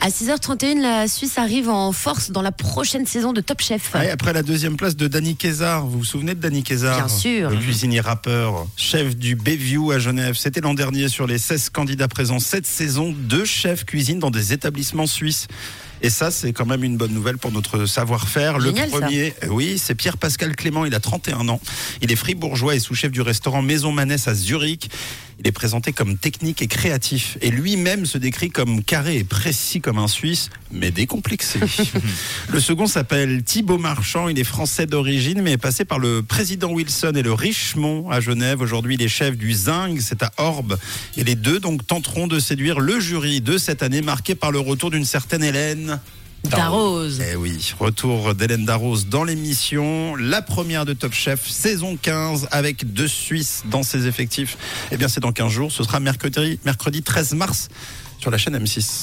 À 6h31, la Suisse arrive en force dans la prochaine saison de Top Chef. Ouais, après la deuxième place de Danny Kézar, vous vous souvenez de Danny Kézar Bien sûr. Le cuisinier rappeur, chef du Bayview à Genève. C'était l'an dernier sur les 16 candidats présents cette saison, deux chefs cuisine dans des établissements suisses. Et ça, c'est quand même une bonne nouvelle pour notre savoir-faire. Le ça. premier, euh, oui, c'est Pierre-Pascal Clément. Il a 31 ans. Il est fribourgeois et sous-chef du restaurant Maison Manès à Zurich. Il est présenté comme technique et créatif. Et lui-même se décrit comme carré et précis comme un Suisse, mais décomplexé. le second s'appelle Thibaut Marchand. Il est français d'origine, mais est passé par le président Wilson et le Richemont à Genève. Aujourd'hui, il est chef du Zing, c'est à Orbe. Et les deux, donc, tenteront de séduire le jury de cette année, marqué par le retour d'une certaine Hélène. Darroze. Eh oui, retour d'Hélène Darroze dans l'émission, la première de Top Chef, saison 15, avec deux Suisses dans ses effectifs. Eh bien, c'est dans 15 jours, ce sera mercredi, mercredi 13 mars sur la chaîne M6.